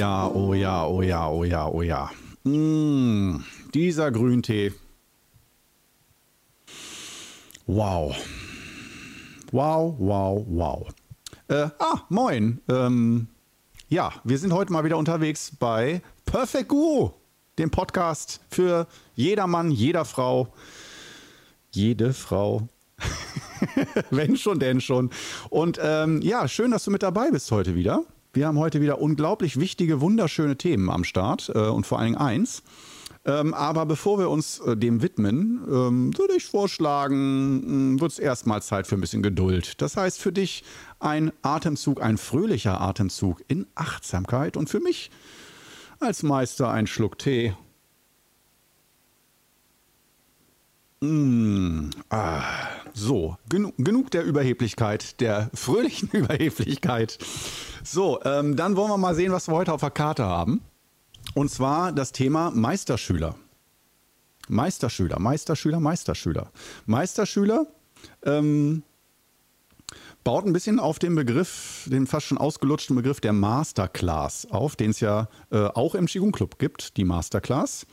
Ja, oh ja, oh ja, oh ja, oh ja. Mm, dieser Grüntee. Wow. Wow, wow, wow. Äh, ah, moin. Ähm, ja, wir sind heute mal wieder unterwegs bei Perfect Guru, dem Podcast für jeder Mann, jeder Frau, jede Frau. Wenn schon, denn schon. Und ähm, ja, schön, dass du mit dabei bist heute wieder. Wir haben heute wieder unglaublich wichtige, wunderschöne Themen am Start äh, und vor allen Dingen eins. Ähm, aber bevor wir uns äh, dem widmen, ähm, würde ich vorschlagen, wird es erstmal Zeit für ein bisschen Geduld. Das heißt für dich ein Atemzug, ein fröhlicher Atemzug in Achtsamkeit und für mich als Meister ein Schluck Tee. Mmh, ah, so, genu genug der Überheblichkeit, der fröhlichen Überheblichkeit. So, ähm, dann wollen wir mal sehen, was wir heute auf der Karte haben. Und zwar das Thema Meisterschüler. Meisterschüler, Meisterschüler, Meisterschüler. Meisterschüler ähm, baut ein bisschen auf den Begriff, den fast schon ausgelutschten Begriff der Masterclass auf, den es ja äh, auch im Qigong Club gibt, die Masterclass.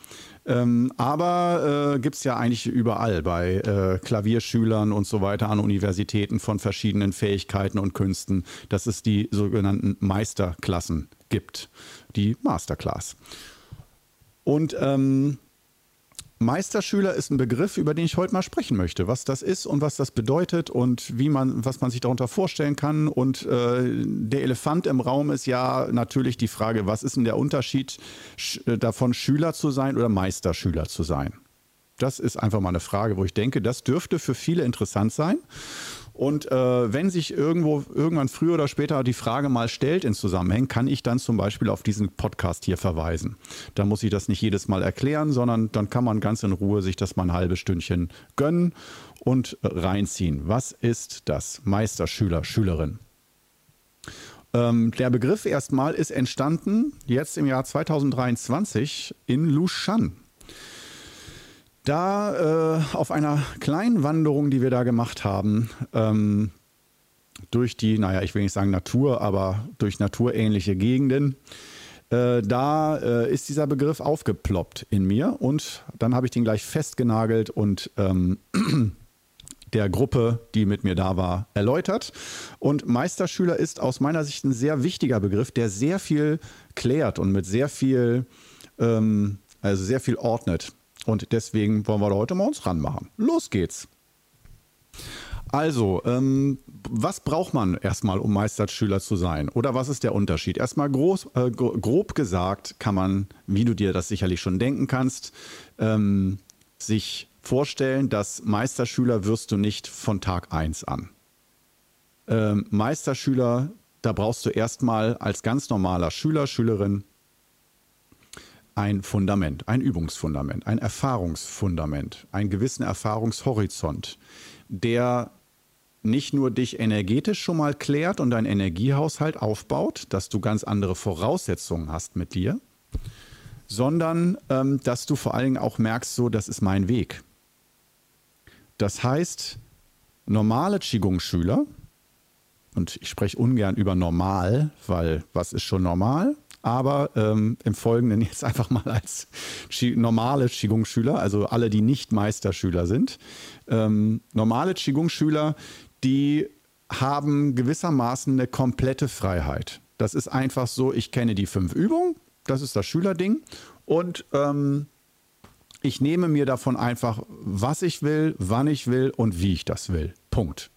Ähm, aber äh, gibt es ja eigentlich überall bei äh, Klavierschülern und so weiter an Universitäten von verschiedenen Fähigkeiten und Künsten, dass es die sogenannten Meisterklassen gibt, die Masterclass. Und ähm, Meisterschüler ist ein Begriff, über den ich heute mal sprechen möchte. Was das ist und was das bedeutet und wie man, was man sich darunter vorstellen kann. Und äh, der Elefant im Raum ist ja natürlich die Frage, was ist denn der Unterschied äh, davon, Schüler zu sein oder Meisterschüler zu sein? Das ist einfach mal eine Frage, wo ich denke, das dürfte für viele interessant sein. Und äh, wenn sich irgendwo irgendwann früher oder später die Frage mal stellt in Zusammenhängen, kann ich dann zum Beispiel auf diesen Podcast hier verweisen. Da muss ich das nicht jedes Mal erklären, sondern dann kann man ganz in Ruhe sich das mal ein halbes Stündchen gönnen und reinziehen. Was ist das Meisterschüler, Schülerin? Ähm, der Begriff erstmal ist entstanden jetzt im Jahr 2023 in Lushan da äh, auf einer kleinen Wanderung, die wir da gemacht haben, ähm, durch die, naja, ich will nicht sagen Natur, aber durch naturähnliche Gegenden, äh, da äh, ist dieser Begriff aufgeploppt in mir und dann habe ich den gleich festgenagelt und ähm, der Gruppe, die mit mir da war, erläutert. Und Meisterschüler ist aus meiner Sicht ein sehr wichtiger Begriff, der sehr viel klärt und mit sehr viel, ähm, also sehr viel ordnet. Und deswegen wollen wir heute mal uns ranmachen. Los geht's. Also, ähm, was braucht man erstmal, um Meisterschüler zu sein? Oder was ist der Unterschied? Erstmal groß, äh, grob gesagt kann man, wie du dir das sicherlich schon denken kannst, ähm, sich vorstellen, dass Meisterschüler wirst du nicht von Tag 1 an. Ähm, Meisterschüler, da brauchst du erstmal als ganz normaler Schüler, Schülerin ein Fundament, ein Übungsfundament, ein Erfahrungsfundament, einen gewissen Erfahrungshorizont, der nicht nur dich energetisch schon mal klärt und deinen Energiehaushalt aufbaut, dass du ganz andere Voraussetzungen hast mit dir, sondern ähm, dass du vor allen Dingen auch merkst, so, das ist mein Weg. Das heißt, normale Qigong-Schüler, und ich spreche ungern über normal, weil was ist schon normal? Aber ähm, im Folgenden jetzt einfach mal als normale Qigong-Schüler, also alle, die nicht Meisterschüler sind. Ähm, normale Qigong-Schüler, die haben gewissermaßen eine komplette Freiheit. Das ist einfach so, ich kenne die fünf Übungen, das ist das Schülerding und ähm, ich nehme mir davon einfach, was ich will, wann ich will und wie ich das will. Punkt.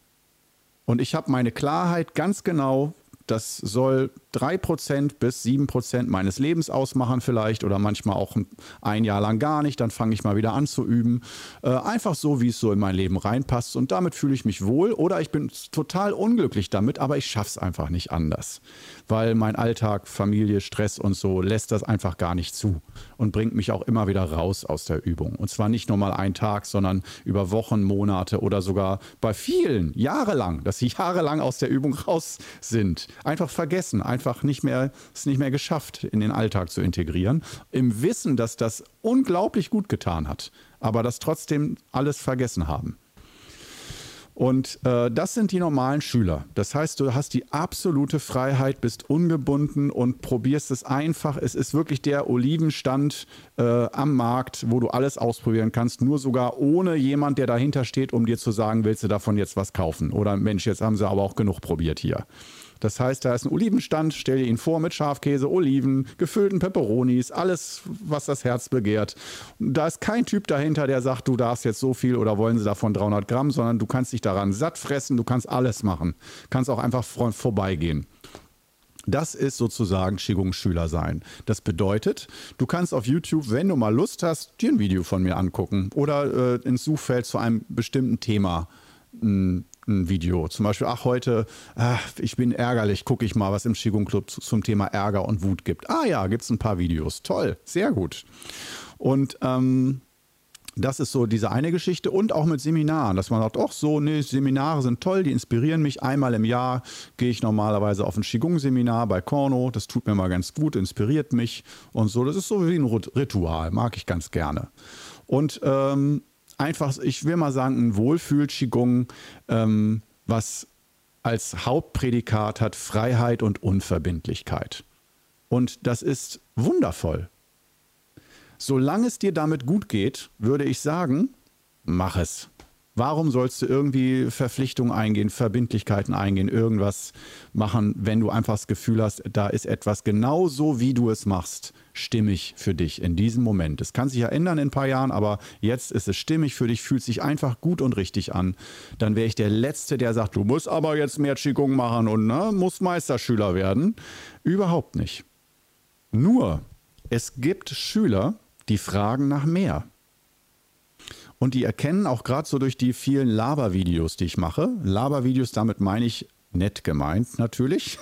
Und ich habe meine Klarheit ganz genau, das soll 3% bis 7% meines Lebens ausmachen vielleicht oder manchmal auch ein Jahr lang gar nicht. Dann fange ich mal wieder an zu üben. Äh, einfach so, wie es so in mein Leben reinpasst. Und damit fühle ich mich wohl oder ich bin total unglücklich damit, aber ich schaffe es einfach nicht anders. Weil mein Alltag, Familie, Stress und so lässt das einfach gar nicht zu und bringt mich auch immer wieder raus aus der Übung. Und zwar nicht nur mal einen Tag, sondern über Wochen, Monate oder sogar bei vielen jahrelang, dass sie jahrelang aus der Übung raus sind einfach vergessen, einfach nicht mehr, es nicht mehr geschafft, in den Alltag zu integrieren. Im Wissen, dass das unglaublich gut getan hat, aber das trotzdem alles vergessen haben. Und äh, das sind die normalen Schüler. Das heißt, du hast die absolute Freiheit, bist ungebunden und probierst es einfach. Es ist wirklich der Olivenstand äh, am Markt, wo du alles ausprobieren kannst, nur sogar ohne jemand, der dahinter steht, um dir zu sagen, willst du davon jetzt was kaufen? Oder Mensch, jetzt haben sie aber auch genug probiert hier. Das heißt, da ist ein Olivenstand, stell dir ihn vor mit Schafkäse, Oliven, gefüllten Peperonis, alles, was das Herz begehrt. Da ist kein Typ dahinter, der sagt, du darfst jetzt so viel oder wollen sie davon 300 Gramm, sondern du kannst dich daran satt fressen, du kannst alles machen. Kannst auch einfach vorbeigehen. Das ist sozusagen Qigong-Schüler sein. Das bedeutet, du kannst auf YouTube, wenn du mal Lust hast, dir ein Video von mir angucken oder äh, ins Suchfeld zu einem bestimmten Thema mh, hm, ein Video. Zum Beispiel, ach, heute, ach, ich bin ärgerlich, gucke ich mal, was im Qigong Club zum Thema Ärger und Wut gibt. Ah ja, gibt es ein paar Videos. Toll, sehr gut. Und ähm, das ist so diese eine Geschichte und auch mit Seminaren, dass man sagt, ach so, nee, Seminare sind toll, die inspirieren mich. Einmal im Jahr gehe ich normalerweise auf ein Qigong-Seminar bei Korno, das tut mir mal ganz gut, inspiriert mich und so. Das ist so wie ein Ritual, mag ich ganz gerne. Und ähm, einfach, ich will mal sagen, ein Wohlfühl-Qigong, ähm, was als Hauptprädikat hat Freiheit und Unverbindlichkeit. Und das ist wundervoll. Solange es dir damit gut geht, würde ich sagen, mach es. Warum sollst du irgendwie Verpflichtungen eingehen, Verbindlichkeiten eingehen, irgendwas machen, wenn du einfach das Gefühl hast, da ist etwas genauso, wie du es machst, stimmig für dich in diesem Moment. Es kann sich ja ändern in ein paar Jahren, aber jetzt ist es stimmig für dich, fühlt sich einfach gut und richtig an. Dann wäre ich der Letzte, der sagt, du musst aber jetzt mehr Qigong machen und ne, musst Meisterschüler werden. Überhaupt nicht. Nur, es gibt Schüler, die fragen nach mehr. Und die erkennen auch gerade so durch die vielen Labervideos, die ich mache. Labervideos, damit meine ich nett gemeint natürlich.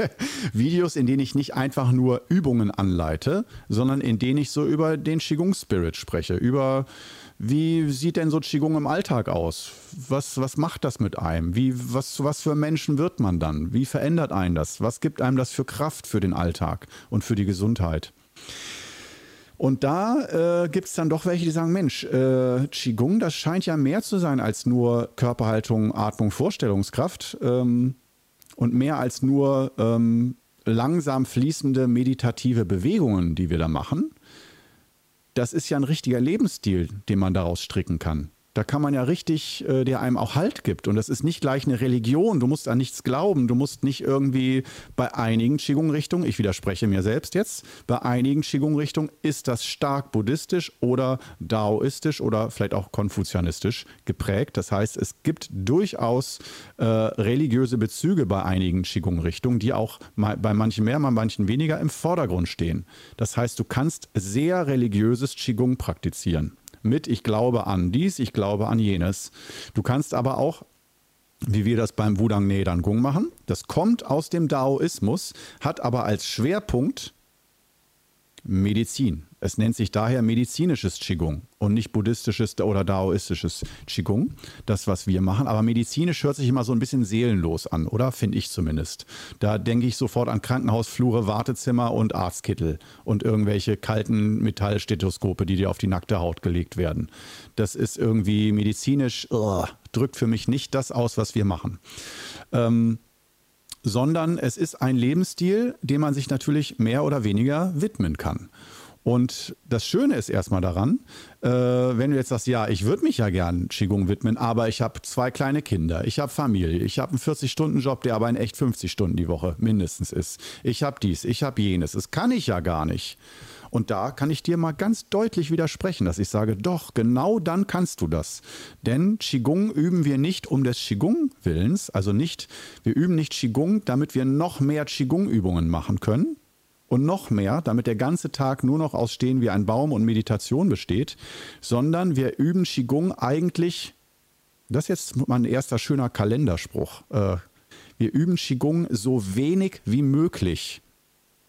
Videos, in denen ich nicht einfach nur Übungen anleite, sondern in denen ich so über den Qigong Spirit spreche, über wie sieht denn so Qigong im Alltag aus? Was, was macht das mit einem? Wie, was, was für Menschen wird man dann? Wie verändert einen das? Was gibt einem das für Kraft für den Alltag und für die Gesundheit? Und da äh, gibt es dann doch welche, die sagen, Mensch, äh, Qigong, das scheint ja mehr zu sein als nur Körperhaltung, Atmung, Vorstellungskraft ähm, und mehr als nur ähm, langsam fließende meditative Bewegungen, die wir da machen. Das ist ja ein richtiger Lebensstil, den man daraus stricken kann. Da kann man ja richtig, äh, der einem auch Halt gibt. Und das ist nicht gleich eine Religion. Du musst an nichts glauben. Du musst nicht irgendwie bei einigen Qigong-Richtungen, ich widerspreche mir selbst jetzt, bei einigen Qigong-Richtungen ist das stark buddhistisch oder daoistisch oder vielleicht auch konfuzianistisch geprägt. Das heißt, es gibt durchaus äh, religiöse Bezüge bei einigen Qigong-Richtungen, die auch bei manchen mehr, bei manchen weniger im Vordergrund stehen. Das heißt, du kannst sehr religiöses Qigong praktizieren mit ich glaube an dies, ich glaube an jenes. Du kannst aber auch wie wir das beim Wudang Ne Dan Gung machen. Das kommt aus dem Daoismus, hat aber als Schwerpunkt Medizin. Es nennt sich daher medizinisches Qigong und nicht buddhistisches oder daoistisches Qigong, das, was wir machen. Aber medizinisch hört sich immer so ein bisschen seelenlos an, oder? Finde ich zumindest. Da denke ich sofort an Krankenhausflure, Wartezimmer und Arztkittel und irgendwelche kalten Metallstethoskope, die dir auf die nackte Haut gelegt werden. Das ist irgendwie medizinisch, uh, drückt für mich nicht das aus, was wir machen. Ähm, sondern es ist ein Lebensstil, dem man sich natürlich mehr oder weniger widmen kann. Und das Schöne ist erstmal daran, äh, wenn du jetzt sagst, ja, ich würde mich ja gern Qigong widmen, aber ich habe zwei kleine Kinder, ich habe Familie, ich habe einen 40-Stunden-Job, der aber in echt 50 Stunden die Woche mindestens ist. Ich habe dies, ich habe jenes. Das kann ich ja gar nicht. Und da kann ich dir mal ganz deutlich widersprechen, dass ich sage, doch, genau dann kannst du das. Denn Qigong üben wir nicht um des Qigong-Willens, also nicht, wir üben nicht Qigong, damit wir noch mehr Qigong-Übungen machen können, und noch mehr, damit der ganze Tag nur noch aus Stehen wie ein Baum und Meditation besteht, sondern wir üben Qigong eigentlich, das ist jetzt mein erster schöner Kalenderspruch, äh, wir üben Qigong so wenig wie möglich,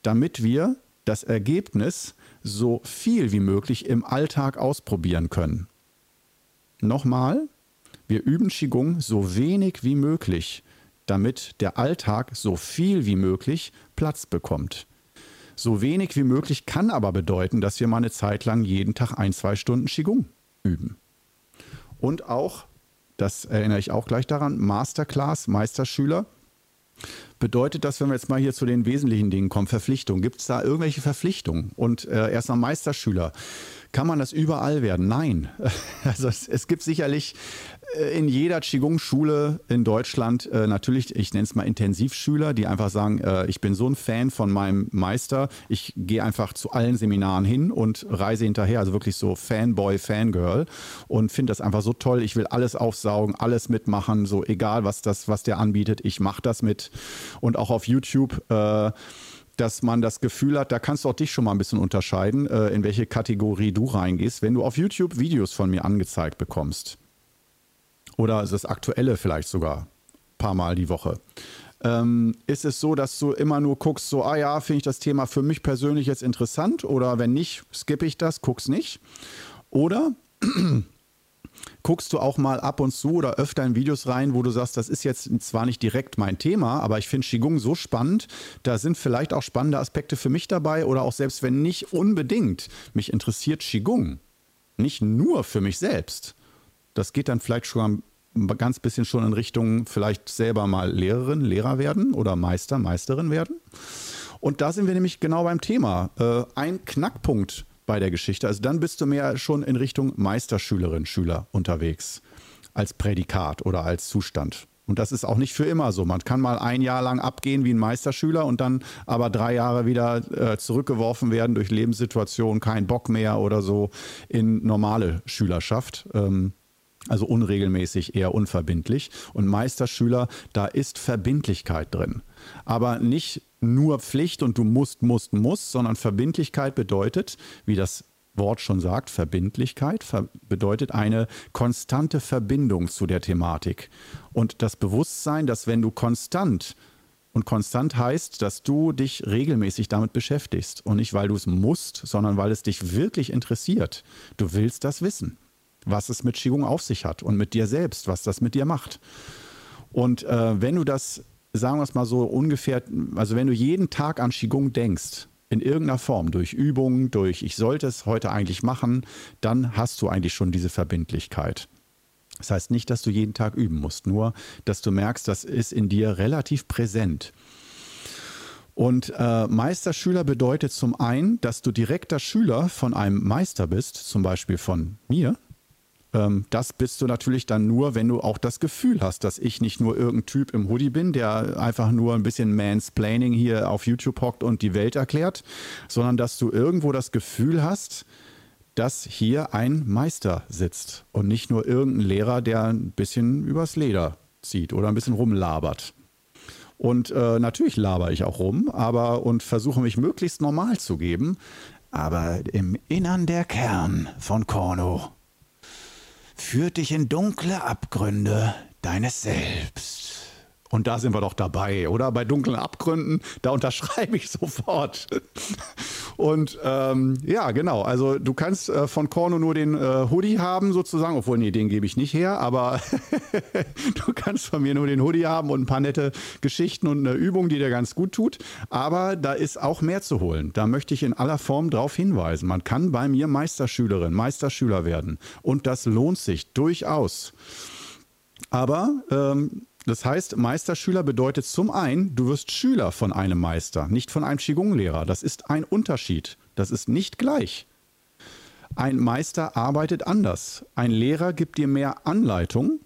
damit wir das Ergebnis so viel wie möglich im Alltag ausprobieren können. Nochmal, wir üben Qigong so wenig wie möglich, damit der Alltag so viel wie möglich Platz bekommt. So wenig wie möglich kann aber bedeuten, dass wir mal eine Zeit lang jeden Tag ein, zwei Stunden Qigong üben. Und auch das erinnere ich auch gleich daran, Masterclass, Meisterschüler. Bedeutet das, wenn wir jetzt mal hier zu den wesentlichen Dingen kommen, Verpflichtungen, gibt es da irgendwelche Verpflichtungen? Und äh, erstmal Meisterschüler. Kann man das überall werden? Nein. Also es, es gibt sicherlich äh, in jeder Qigong-Schule in Deutschland äh, natürlich, ich nenne es mal Intensivschüler, die einfach sagen, äh, ich bin so ein Fan von meinem Meister, ich gehe einfach zu allen Seminaren hin und reise hinterher, also wirklich so Fanboy, Fangirl und finde das einfach so toll. Ich will alles aufsaugen, alles mitmachen, so egal was das, was der anbietet, ich mache das mit und auch auf YouTube. Äh, dass man das Gefühl hat, da kannst du auch dich schon mal ein bisschen unterscheiden, äh, in welche Kategorie du reingehst, wenn du auf YouTube Videos von mir angezeigt bekommst. Oder das aktuelle vielleicht sogar ein paar Mal die Woche. Ähm, ist es so, dass du immer nur guckst, so, ah ja, finde ich das Thema für mich persönlich jetzt interessant oder wenn nicht, skippe ich das, guck's nicht. Oder guckst du auch mal ab und zu oder öfter in Videos rein, wo du sagst, das ist jetzt zwar nicht direkt mein Thema, aber ich finde Qigong so spannend, da sind vielleicht auch spannende Aspekte für mich dabei oder auch selbst wenn nicht unbedingt, mich interessiert Qigong. Nicht nur für mich selbst. Das geht dann vielleicht schon ein ganz bisschen schon in Richtung vielleicht selber mal Lehrerin, Lehrer werden oder Meister, Meisterin werden. Und da sind wir nämlich genau beim Thema. Äh, ein Knackpunkt bei der Geschichte. Also dann bist du mehr schon in Richtung Meisterschülerin, Schüler unterwegs als Prädikat oder als Zustand. Und das ist auch nicht für immer so. Man kann mal ein Jahr lang abgehen wie ein Meisterschüler und dann aber drei Jahre wieder äh, zurückgeworfen werden durch Lebenssituationen, kein Bock mehr oder so in normale Schülerschaft. Ähm, also unregelmäßig, eher unverbindlich. Und Meisterschüler, da ist Verbindlichkeit drin. Aber nicht nur Pflicht und du musst, musst, musst, sondern Verbindlichkeit bedeutet, wie das Wort schon sagt, Verbindlichkeit bedeutet eine konstante Verbindung zu der Thematik. Und das Bewusstsein, dass wenn du konstant und konstant heißt, dass du dich regelmäßig damit beschäftigst und nicht, weil du es musst, sondern weil es dich wirklich interessiert. Du willst das wissen, was es mit Qigong auf sich hat und mit dir selbst, was das mit dir macht. Und äh, wenn du das sagen wir es mal so ungefähr, also wenn du jeden Tag an Qigong denkst, in irgendeiner Form, durch Übungen, durch ich sollte es heute eigentlich machen, dann hast du eigentlich schon diese Verbindlichkeit. Das heißt nicht, dass du jeden Tag üben musst, nur dass du merkst, das ist in dir relativ präsent. Und äh, Meisterschüler bedeutet zum einen, dass du direkter Schüler von einem Meister bist, zum Beispiel von mir, das bist du natürlich dann nur, wenn du auch das Gefühl hast, dass ich nicht nur irgendein Typ im Hoodie bin, der einfach nur ein bisschen Mansplaining hier auf YouTube hockt und die Welt erklärt, sondern dass du irgendwo das Gefühl hast, dass hier ein Meister sitzt und nicht nur irgendein Lehrer, der ein bisschen übers Leder zieht oder ein bisschen rumlabert. Und äh, natürlich laber ich auch rum, aber und versuche mich möglichst normal zu geben. Aber im Innern der Kern von Korno führt dich in dunkle Abgründe deines Selbst. Und da sind wir doch dabei, oder? Bei dunklen Abgründen, da unterschreibe ich sofort. Und ähm, ja, genau. Also du kannst äh, von Korno nur den äh, Hoodie haben, sozusagen. Obwohl, nee, den gebe ich nicht her. Aber du kannst von mir nur den Hoodie haben und ein paar nette Geschichten und eine Übung, die dir ganz gut tut. Aber da ist auch mehr zu holen. Da möchte ich in aller Form darauf hinweisen. Man kann bei mir Meisterschülerin, Meisterschüler werden. Und das lohnt sich durchaus. Aber ähm, das heißt, Meisterschüler bedeutet zum einen, du wirst Schüler von einem Meister, nicht von einem Qigong-Lehrer. Das ist ein Unterschied. Das ist nicht gleich. Ein Meister arbeitet anders. Ein Lehrer gibt dir mehr Anleitung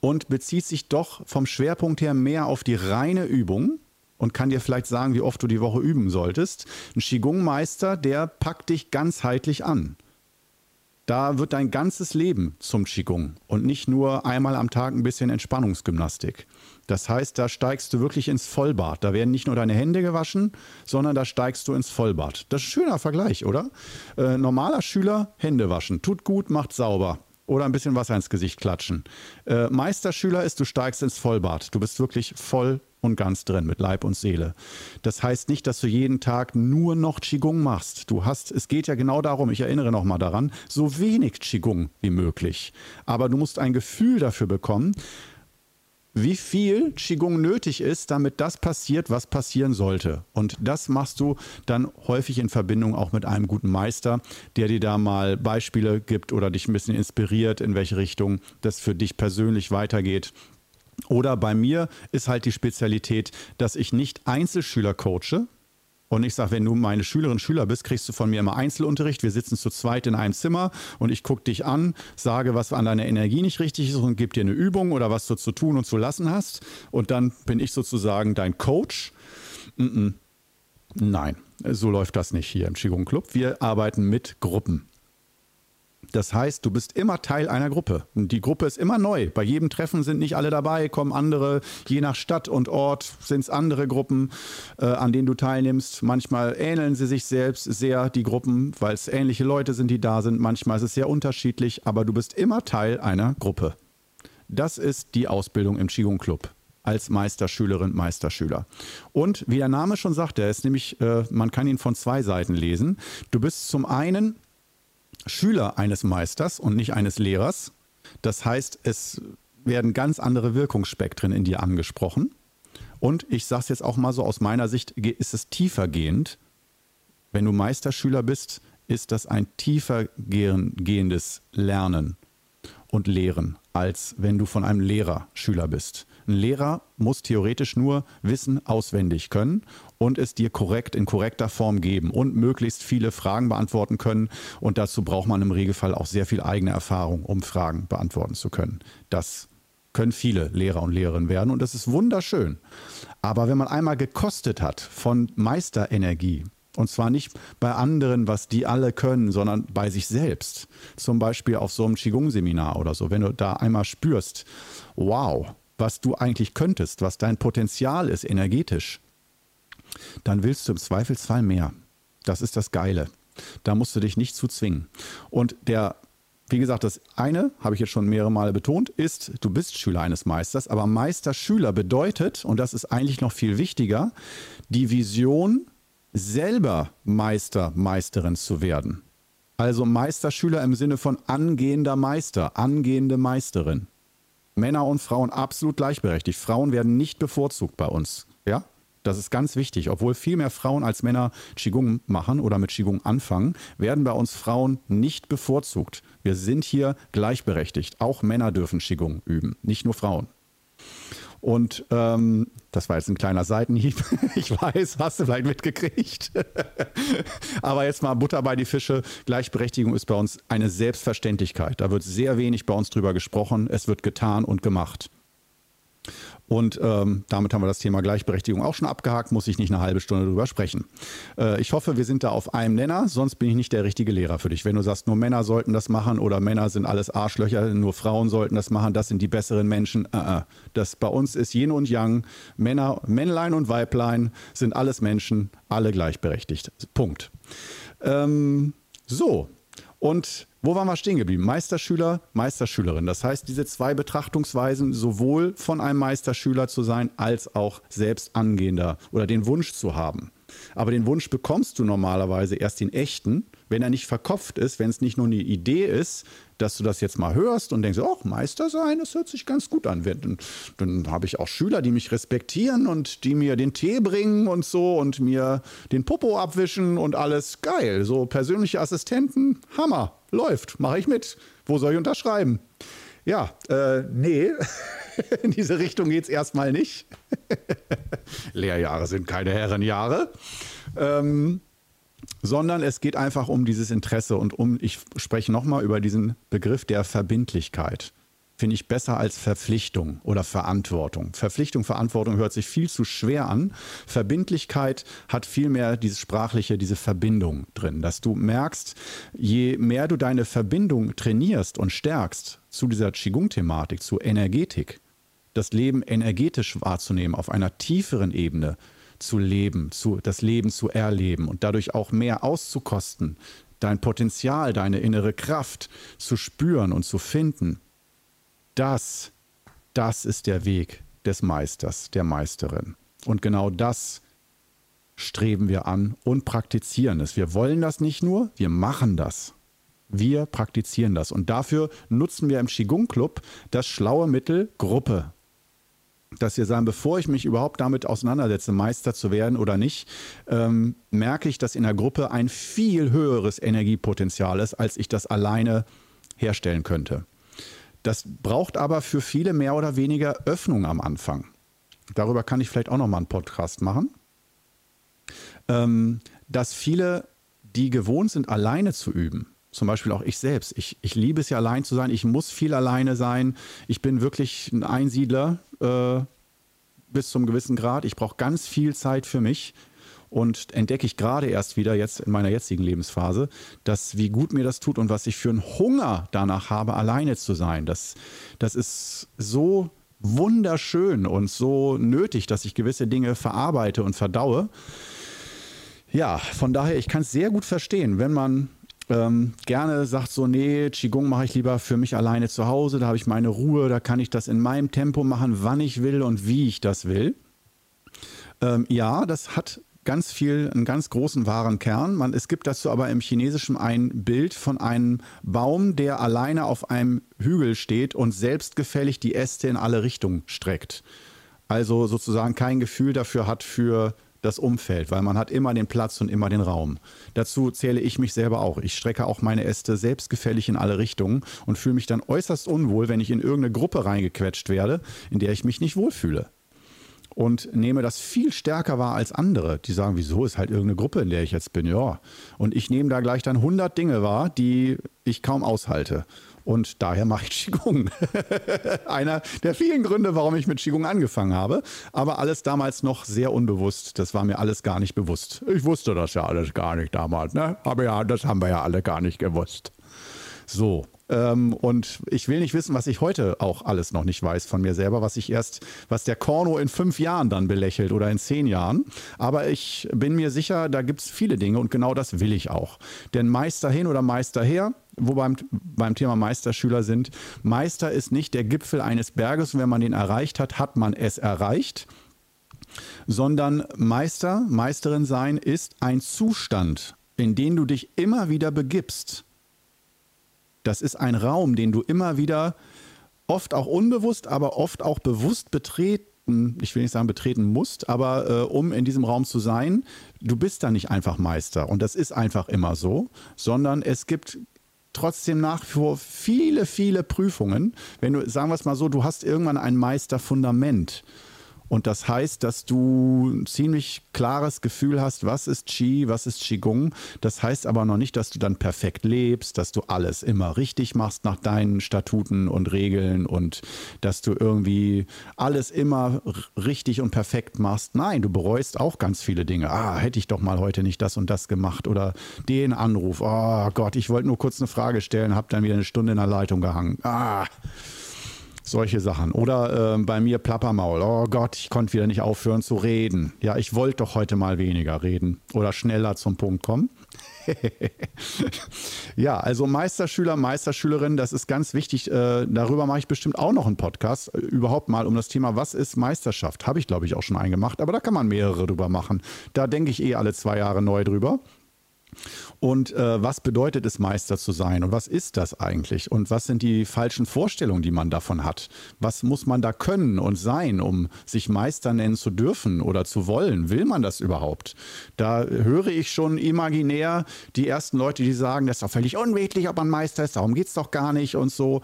und bezieht sich doch vom Schwerpunkt her mehr auf die reine Übung und kann dir vielleicht sagen, wie oft du die Woche üben solltest. Ein Qigong-Meister, der packt dich ganzheitlich an. Da wird dein ganzes Leben zum Qigong und nicht nur einmal am Tag ein bisschen Entspannungsgymnastik. Das heißt, da steigst du wirklich ins Vollbad. Da werden nicht nur deine Hände gewaschen, sondern da steigst du ins Vollbad. Das ist ein schöner Vergleich, oder? Äh, normaler Schüler, Hände waschen. Tut gut, macht sauber. Oder ein bisschen Wasser ins Gesicht klatschen. Äh, Meisterschüler ist, du steigst ins Vollbad. Du bist wirklich voll und ganz drin mit Leib und Seele. Das heißt nicht, dass du jeden Tag nur noch Qigong machst. Du hast, es geht ja genau darum, ich erinnere noch mal daran, so wenig Qigong wie möglich. Aber du musst ein Gefühl dafür bekommen, wie viel Qigong nötig ist, damit das passiert, was passieren sollte. Und das machst du dann häufig in Verbindung auch mit einem guten Meister, der dir da mal Beispiele gibt oder dich ein bisschen inspiriert, in welche Richtung das für dich persönlich weitergeht. Oder bei mir ist halt die Spezialität, dass ich nicht Einzelschüler coache, und ich sage, wenn du meine Schülerin, Schüler bist, kriegst du von mir immer Einzelunterricht. Wir sitzen zu zweit in einem Zimmer und ich gucke dich an, sage, was an deiner Energie nicht richtig ist und gebe dir eine Übung oder was du zu tun und zu lassen hast. Und dann bin ich sozusagen dein Coach. Nein, so läuft das nicht hier im Qigong Club. Wir arbeiten mit Gruppen. Das heißt, du bist immer Teil einer Gruppe. Die Gruppe ist immer neu. Bei jedem Treffen sind nicht alle dabei, kommen andere. Je nach Stadt und Ort sind es andere Gruppen, äh, an denen du teilnimmst. Manchmal ähneln sie sich selbst sehr, die Gruppen, weil es ähnliche Leute sind, die da sind. Manchmal ist es sehr unterschiedlich, aber du bist immer Teil einer Gruppe. Das ist die Ausbildung im Qigong Club als Meisterschülerin, Meisterschüler. Und wie der Name schon sagt, der ist nämlich, äh, man kann ihn von zwei Seiten lesen. Du bist zum einen Schüler eines Meisters und nicht eines Lehrers. Das heißt, es werden ganz andere Wirkungsspektren in dir angesprochen. Und ich sage es jetzt auch mal so aus meiner Sicht, ist es tiefer gehend. Wenn du Meisterschüler bist, ist das ein tiefer gehendes Lernen und Lehren, als wenn du von einem Lehrer Schüler bist. Ein Lehrer muss theoretisch nur Wissen auswendig können und es dir korrekt in korrekter Form geben und möglichst viele Fragen beantworten können. Und dazu braucht man im Regelfall auch sehr viel eigene Erfahrung, um Fragen beantworten zu können. Das können viele Lehrer und Lehrerinnen werden und das ist wunderschön. Aber wenn man einmal gekostet hat von Meisterenergie, und zwar nicht bei anderen, was die alle können, sondern bei sich selbst. Zum Beispiel auf so einem Qigong-Seminar oder so. Wenn du da einmal spürst, wow, was du eigentlich könntest, was dein Potenzial ist energetisch, dann willst du im Zweifelsfall mehr. Das ist das Geile. Da musst du dich nicht zu zwingen. Und der, wie gesagt, das eine, habe ich jetzt schon mehrere Male betont, ist, du bist Schüler eines Meisters, aber Meisterschüler bedeutet, und das ist eigentlich noch viel wichtiger, die Vision, selber Meister, Meisterin zu werden. Also Meisterschüler im Sinne von angehender Meister, angehende Meisterin. Männer und Frauen absolut gleichberechtigt. Frauen werden nicht bevorzugt bei uns. Ja? Das ist ganz wichtig. Obwohl viel mehr Frauen als Männer Qigong machen oder mit Qigong anfangen, werden bei uns Frauen nicht bevorzugt. Wir sind hier gleichberechtigt. Auch Männer dürfen Qigong üben, nicht nur Frauen. Und ähm, das war jetzt ein kleiner Seitenhieb. Ich weiß, hast du vielleicht mitgekriegt. Aber jetzt mal Butter bei die Fische. Gleichberechtigung ist bei uns eine Selbstverständlichkeit. Da wird sehr wenig bei uns drüber gesprochen. Es wird getan und gemacht. Und ähm, damit haben wir das Thema Gleichberechtigung auch schon abgehakt, muss ich nicht eine halbe Stunde drüber sprechen. Äh, ich hoffe, wir sind da auf einem Nenner, sonst bin ich nicht der richtige Lehrer für dich. Wenn du sagst, nur Männer sollten das machen oder Männer sind alles Arschlöcher, nur Frauen sollten das machen, das sind die besseren Menschen. Äh, äh. Das bei uns ist Yin und Yang, Männer, Männlein und Weiblein sind alles Menschen, alle gleichberechtigt. Punkt. Ähm, so, und wo waren wir stehen geblieben? Meisterschüler, Meisterschülerin. Das heißt, diese zwei Betrachtungsweisen, sowohl von einem Meisterschüler zu sein, als auch selbst angehender oder den Wunsch zu haben. Aber den Wunsch bekommst du normalerweise erst den echten, wenn er nicht verkopft ist, wenn es nicht nur eine Idee ist, dass du das jetzt mal hörst und denkst, ach, Meister sein, das hört sich ganz gut an. Dann, dann habe ich auch Schüler, die mich respektieren und die mir den Tee bringen und so und mir den Popo abwischen und alles geil. So persönliche Assistenten, Hammer, läuft, mache ich mit. Wo soll ich unterschreiben? Ja, äh, nee, in diese Richtung geht es erstmal nicht. Lehrjahre sind keine Herrenjahre. Ähm, sondern es geht einfach um dieses Interesse und um, ich spreche nochmal über diesen Begriff der Verbindlichkeit. Finde ich besser als Verpflichtung oder Verantwortung. Verpflichtung, Verantwortung hört sich viel zu schwer an. Verbindlichkeit hat vielmehr dieses sprachliche, diese Verbindung drin, dass du merkst, je mehr du deine Verbindung trainierst und stärkst zu dieser Qigong-Thematik, zu Energetik, das Leben energetisch wahrzunehmen auf einer tieferen Ebene, zu leben, zu, das Leben zu erleben und dadurch auch mehr auszukosten, dein Potenzial, deine innere Kraft zu spüren und zu finden. Das, das ist der Weg des Meisters, der Meisterin. Und genau das streben wir an und praktizieren es. Wir wollen das nicht nur, wir machen das. Wir praktizieren das. Und dafür nutzen wir im Qigong Club das schlaue Mittel Gruppe. dass wir sagen, bevor ich mich überhaupt damit auseinandersetze, Meister zu werden oder nicht, ähm, merke ich, dass in der Gruppe ein viel höheres Energiepotenzial ist, als ich das alleine herstellen könnte. Das braucht aber für viele mehr oder weniger Öffnung am Anfang. Darüber kann ich vielleicht auch noch mal einen Podcast machen. Ähm, dass viele, die gewohnt sind, alleine zu üben, zum Beispiel auch ich selbst. Ich, ich liebe es ja allein zu sein. Ich muss viel alleine sein. Ich bin wirklich ein Einsiedler äh, bis zum gewissen Grad. Ich brauche ganz viel Zeit für mich und entdecke ich gerade erst wieder jetzt in meiner jetzigen Lebensphase, dass wie gut mir das tut und was ich für einen Hunger danach habe, alleine zu sein. Das, das ist so wunderschön und so nötig, dass ich gewisse Dinge verarbeite und verdaue. Ja, von daher, ich kann es sehr gut verstehen, wenn man ähm, gerne sagt so, nee, Qigong mache ich lieber für mich alleine zu Hause, da habe ich meine Ruhe, da kann ich das in meinem Tempo machen, wann ich will und wie ich das will. Ähm, ja, das hat ganz viel, einen ganz großen wahren Kern. Man, es gibt dazu aber im Chinesischen ein Bild von einem Baum, der alleine auf einem Hügel steht und selbstgefällig die Äste in alle Richtungen streckt. Also sozusagen kein Gefühl dafür hat für das Umfeld, weil man hat immer den Platz und immer den Raum. Dazu zähle ich mich selber auch. Ich strecke auch meine Äste selbstgefällig in alle Richtungen und fühle mich dann äußerst unwohl, wenn ich in irgendeine Gruppe reingequetscht werde, in der ich mich nicht wohlfühle. Und nehme das viel stärker wahr als andere, die sagen, wieso ist halt irgendeine Gruppe, in der ich jetzt bin, ja. Und ich nehme da gleich dann 100 Dinge wahr, die ich kaum aushalte. Und daher mache ich Qigong. Einer der vielen Gründe, warum ich mit Qigong angefangen habe. Aber alles damals noch sehr unbewusst. Das war mir alles gar nicht bewusst. Ich wusste das ja alles gar nicht damals. Ne? Aber ja, das haben wir ja alle gar nicht gewusst. So, ähm, und ich will nicht wissen, was ich heute auch alles noch nicht weiß von mir selber, was ich erst, was der Korno in fünf Jahren dann belächelt oder in zehn Jahren. Aber ich bin mir sicher, da gibt es viele Dinge und genau das will ich auch. Denn Meister hin oder Meister her, wo beim, beim Thema Meisterschüler sind, Meister ist nicht der Gipfel eines Berges und wenn man den erreicht hat, hat man es erreicht sondern Meister, Meisterin sein ist ein Zustand, in den du dich immer wieder begibst. Das ist ein Raum, den du immer wieder oft auch unbewusst, aber oft auch bewusst betreten, ich will nicht sagen betreten musst, aber äh, um in diesem Raum zu sein, du bist da nicht einfach Meister und das ist einfach immer so, sondern es gibt trotzdem nach wie vor viele, viele Prüfungen. Wenn du, sagen wir es mal so, du hast irgendwann ein Meisterfundament. Und das heißt, dass du ein ziemlich klares Gefühl hast, was ist Qi, was ist Qigong. Das heißt aber noch nicht, dass du dann perfekt lebst, dass du alles immer richtig machst nach deinen Statuten und Regeln und dass du irgendwie alles immer richtig und perfekt machst. Nein, du bereust auch ganz viele Dinge. Ah, hätte ich doch mal heute nicht das und das gemacht oder den Anruf. Oh Gott, ich wollte nur kurz eine Frage stellen, habe dann wieder eine Stunde in der Leitung gehangen. Ah. Solche Sachen. Oder äh, bei mir Plappermaul. Oh Gott, ich konnte wieder nicht aufhören zu reden. Ja, ich wollte doch heute mal weniger reden oder schneller zum Punkt kommen. ja, also Meisterschüler, Meisterschülerin, das ist ganz wichtig. Äh, darüber mache ich bestimmt auch noch einen Podcast. Äh, überhaupt mal um das Thema, was ist Meisterschaft? Habe ich, glaube ich, auch schon eingemacht, aber da kann man mehrere drüber machen. Da denke ich eh alle zwei Jahre neu drüber. Und äh, was bedeutet es, Meister zu sein? Und was ist das eigentlich? Und was sind die falschen Vorstellungen, die man davon hat? Was muss man da können und sein, um sich Meister nennen zu dürfen oder zu wollen? Will man das überhaupt? Da höre ich schon imaginär die ersten Leute, die sagen, das ist doch völlig unwichtig, ob man Meister ist, darum geht es doch gar nicht und so.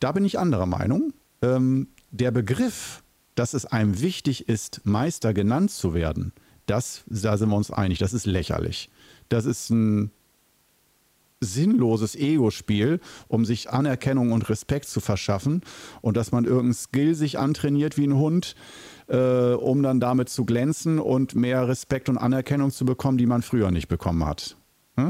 Da bin ich anderer Meinung. Ähm, der Begriff, dass es einem wichtig ist, Meister genannt zu werden, das, da sind wir uns einig, das ist lächerlich. Das ist ein sinnloses Ego-Spiel, um sich Anerkennung und Respekt zu verschaffen und dass man irgendeinen Skill sich antrainiert wie ein Hund, äh, um dann damit zu glänzen und mehr Respekt und Anerkennung zu bekommen, die man früher nicht bekommen hat. Ah,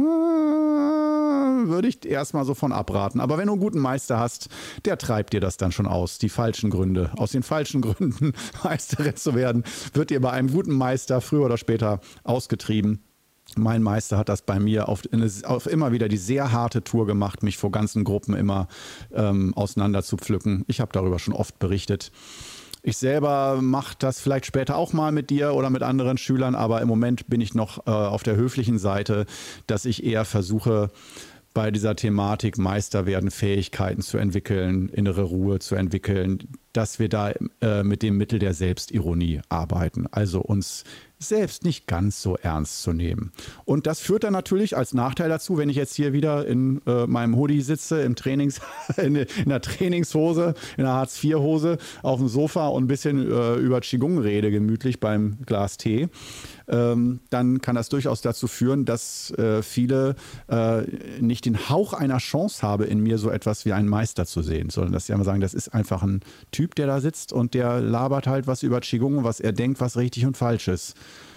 würde ich erstmal so von abraten. Aber wenn du einen guten Meister hast, der treibt dir das dann schon aus. Die falschen Gründe. Aus den falschen Gründen Meisterin zu werden, wird dir bei einem guten Meister früher oder später ausgetrieben. Mein Meister hat das bei mir auf, auf, immer wieder die sehr harte Tour gemacht, mich vor ganzen Gruppen immer ähm, auseinander zu pflücken. Ich habe darüber schon oft berichtet. Ich selber mache das vielleicht später auch mal mit dir oder mit anderen Schülern, aber im Moment bin ich noch äh, auf der höflichen Seite, dass ich eher versuche, bei dieser Thematik Meister werden, Fähigkeiten zu entwickeln, innere Ruhe zu entwickeln, dass wir da äh, mit dem Mittel der Selbstironie arbeiten. Also uns selbst nicht ganz so ernst zu nehmen. Und das führt dann natürlich als Nachteil dazu, wenn ich jetzt hier wieder in äh, meinem Hoodie sitze, im Trainings, in, in der Trainingshose, in der Hartz-IV-Hose, auf dem Sofa und ein bisschen äh, über Qigong rede, gemütlich beim Glas Tee, ähm, dann kann das durchaus dazu führen, dass äh, viele äh, nicht den Hauch einer Chance haben, in mir so etwas wie einen Meister zu sehen, sondern dass sie immer sagen, das ist einfach ein Typ, der da sitzt und der labert halt was über Qigong, was er denkt, was richtig und falsch ist.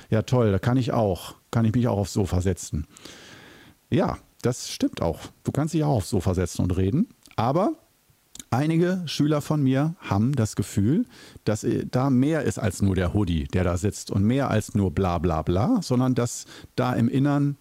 Ja, toll, da kann ich auch. Kann ich mich auch aufs Sofa setzen. Ja, das stimmt auch. Du kannst dich auch aufs Sofa setzen und reden. Aber einige Schüler von mir haben das Gefühl, dass da mehr ist als nur der Hoodie, der da sitzt und mehr als nur bla bla bla, sondern dass da im Innern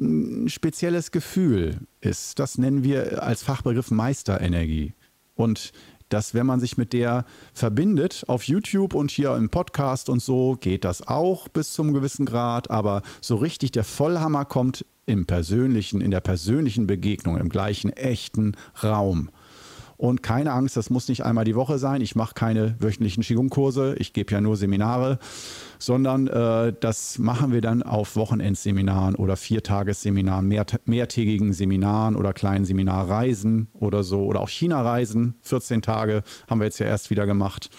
ein spezielles Gefühl ist. Das nennen wir als Fachbegriff Meisterenergie. Und dass wenn man sich mit der verbindet auf YouTube und hier im Podcast und so, geht das auch bis zum gewissen Grad, aber so richtig der Vollhammer kommt im persönlichen, in der persönlichen Begegnung, im gleichen echten Raum. Und keine Angst, das muss nicht einmal die Woche sein. Ich mache keine wöchentlichen Qigong-Kurse, ich gebe ja nur Seminare, sondern äh, das machen wir dann auf Wochenendseminaren oder Viertagesseminaren, mehr, mehrtägigen Seminaren oder kleinen Seminarreisen oder so oder auch China-Reisen. 14 Tage haben wir jetzt ja erst wieder gemacht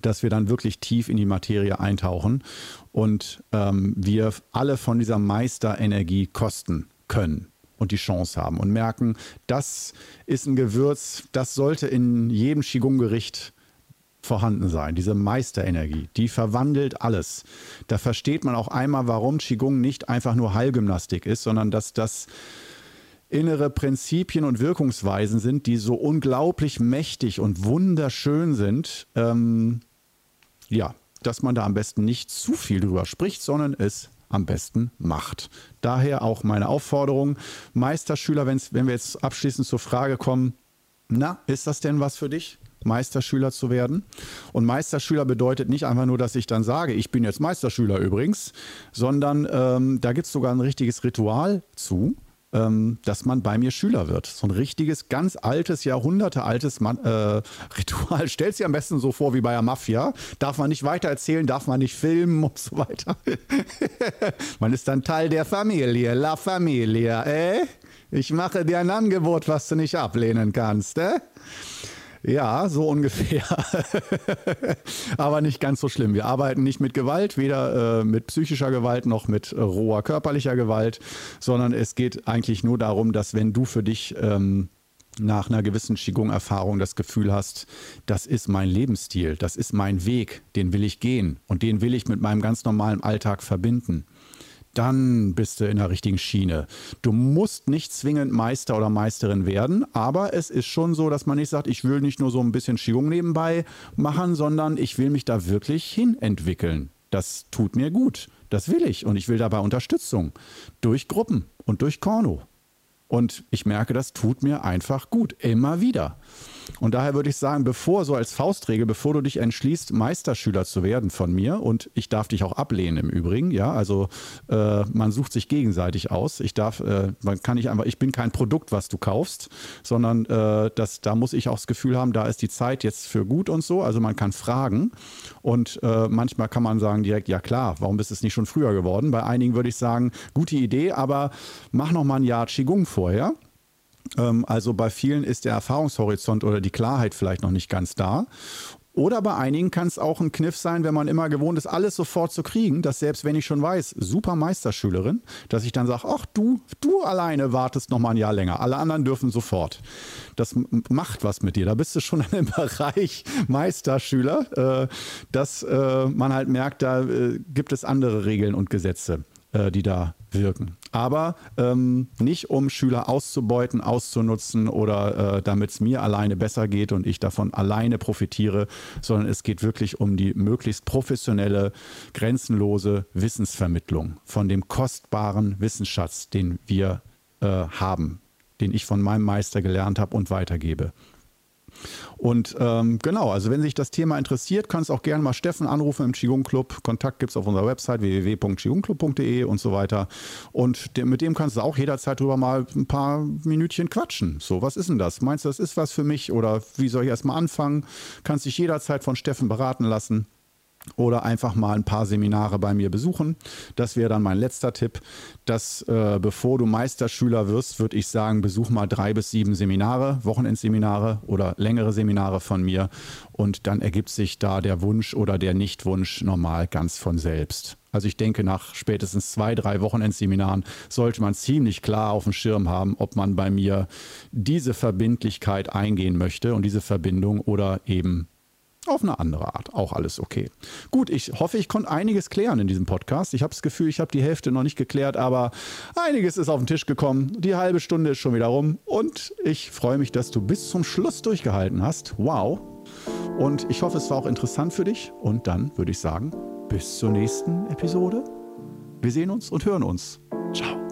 dass wir dann wirklich tief in die Materie eintauchen und ähm, wir alle von dieser Meisterenergie kosten können und die Chance haben und merken, das ist ein Gewürz, das sollte in jedem Qigong-Gericht vorhanden sein. Diese Meisterenergie, die verwandelt alles. Da versteht man auch einmal, warum Qigong nicht einfach nur Heilgymnastik ist, sondern dass das innere Prinzipien und Wirkungsweisen sind, die so unglaublich mächtig und wunderschön sind. Ähm, ja, dass man da am besten nicht zu viel drüber spricht, sondern es am besten macht. Daher auch meine Aufforderung, Meisterschüler, wenn wir jetzt abschließend zur Frage kommen, na, ist das denn was für dich? Meisterschüler zu werden. Und Meisterschüler bedeutet nicht einfach nur, dass ich dann sage, ich bin jetzt Meisterschüler übrigens, sondern ähm, da gibt es sogar ein richtiges Ritual zu ähm, dass man bei mir Schüler wird. So ein richtiges, ganz altes, jahrhundertealtes Man äh, Ritual. Stellt sich am besten so vor wie bei der Mafia. Darf man nicht weiter erzählen, darf man nicht filmen und so weiter. man ist dann Teil der Familie, La Familia, äh? Ich mache dir ein Angebot, was du nicht ablehnen kannst, äh? Ja, so ungefähr. Aber nicht ganz so schlimm. Wir arbeiten nicht mit Gewalt, weder äh, mit psychischer Gewalt noch mit äh, roher körperlicher Gewalt, sondern es geht eigentlich nur darum, dass wenn du für dich ähm, nach einer gewissen Qigong-Erfahrung das Gefühl hast, das ist mein Lebensstil, das ist mein Weg, den will ich gehen und den will ich mit meinem ganz normalen Alltag verbinden dann bist du in der richtigen Schiene. Du musst nicht zwingend Meister oder Meisterin werden, aber es ist schon so, dass man nicht sagt, ich will nicht nur so ein bisschen Qigong nebenbei machen, sondern ich will mich da wirklich hin entwickeln. Das tut mir gut. Das will ich und ich will dabei Unterstützung durch Gruppen und durch Korno. Und ich merke, das tut mir einfach gut, immer wieder. Und daher würde ich sagen, bevor so als Faustregel, bevor du dich entschließt, Meisterschüler zu werden von mir, und ich darf dich auch ablehnen im Übrigen, ja, also äh, man sucht sich gegenseitig aus. Ich darf, äh, man kann nicht einfach, ich bin kein Produkt, was du kaufst, sondern äh, das, da muss ich auch das Gefühl haben, da ist die Zeit jetzt für gut und so. Also man kann fragen und äh, manchmal kann man sagen direkt, ja klar, warum ist es nicht schon früher geworden? Bei einigen würde ich sagen, gute Idee, aber mach noch mal ein Jahr Qigong vorher also bei vielen ist der Erfahrungshorizont oder die Klarheit vielleicht noch nicht ganz da. Oder bei einigen kann es auch ein Kniff sein, wenn man immer gewohnt ist, alles sofort zu kriegen, dass selbst wenn ich schon weiß, super Meisterschülerin, dass ich dann sage, ach du, du alleine wartest noch mal ein Jahr länger. Alle anderen dürfen sofort. Das macht was mit dir. Da bist du schon im Bereich Meisterschüler, äh, dass äh, man halt merkt, da äh, gibt es andere Regeln und Gesetze, die da wirken. Aber ähm, nicht um Schüler auszubeuten, auszunutzen oder äh, damit es mir alleine besser geht und ich davon alleine profitiere, sondern es geht wirklich um die möglichst professionelle, grenzenlose Wissensvermittlung von dem kostbaren Wissensschatz, den wir äh, haben, den ich von meinem Meister gelernt habe und weitergebe. Und ähm, genau, also wenn sich das Thema interessiert, kannst auch gerne mal Steffen anrufen im Qigong Club. Kontakt gibt es auf unserer Website www.qigongclub.de und so weiter. Und mit dem kannst du auch jederzeit drüber mal ein paar Minütchen quatschen. So, was ist denn das? Meinst du, das ist was für mich oder wie soll ich erstmal anfangen? Kannst dich jederzeit von Steffen beraten lassen oder einfach mal ein paar Seminare bei mir besuchen. Das wäre dann mein letzter Tipp, dass äh, bevor du Meisterschüler wirst, würde ich sagen, besuch mal drei bis sieben Seminare, Wochenendseminare oder längere Seminare von mir und dann ergibt sich da der Wunsch oder der Nichtwunsch normal ganz von selbst. Also ich denke, nach spätestens zwei, drei Wochenendseminaren sollte man ziemlich klar auf dem Schirm haben, ob man bei mir diese Verbindlichkeit eingehen möchte und diese Verbindung oder eben auf eine andere Art. Auch alles okay. Gut, ich hoffe, ich konnte einiges klären in diesem Podcast. Ich habe das Gefühl, ich habe die Hälfte noch nicht geklärt, aber einiges ist auf den Tisch gekommen. Die halbe Stunde ist schon wieder rum und ich freue mich, dass du bis zum Schluss durchgehalten hast. Wow. Und ich hoffe, es war auch interessant für dich. Und dann würde ich sagen, bis zur nächsten Episode. Wir sehen uns und hören uns. Ciao.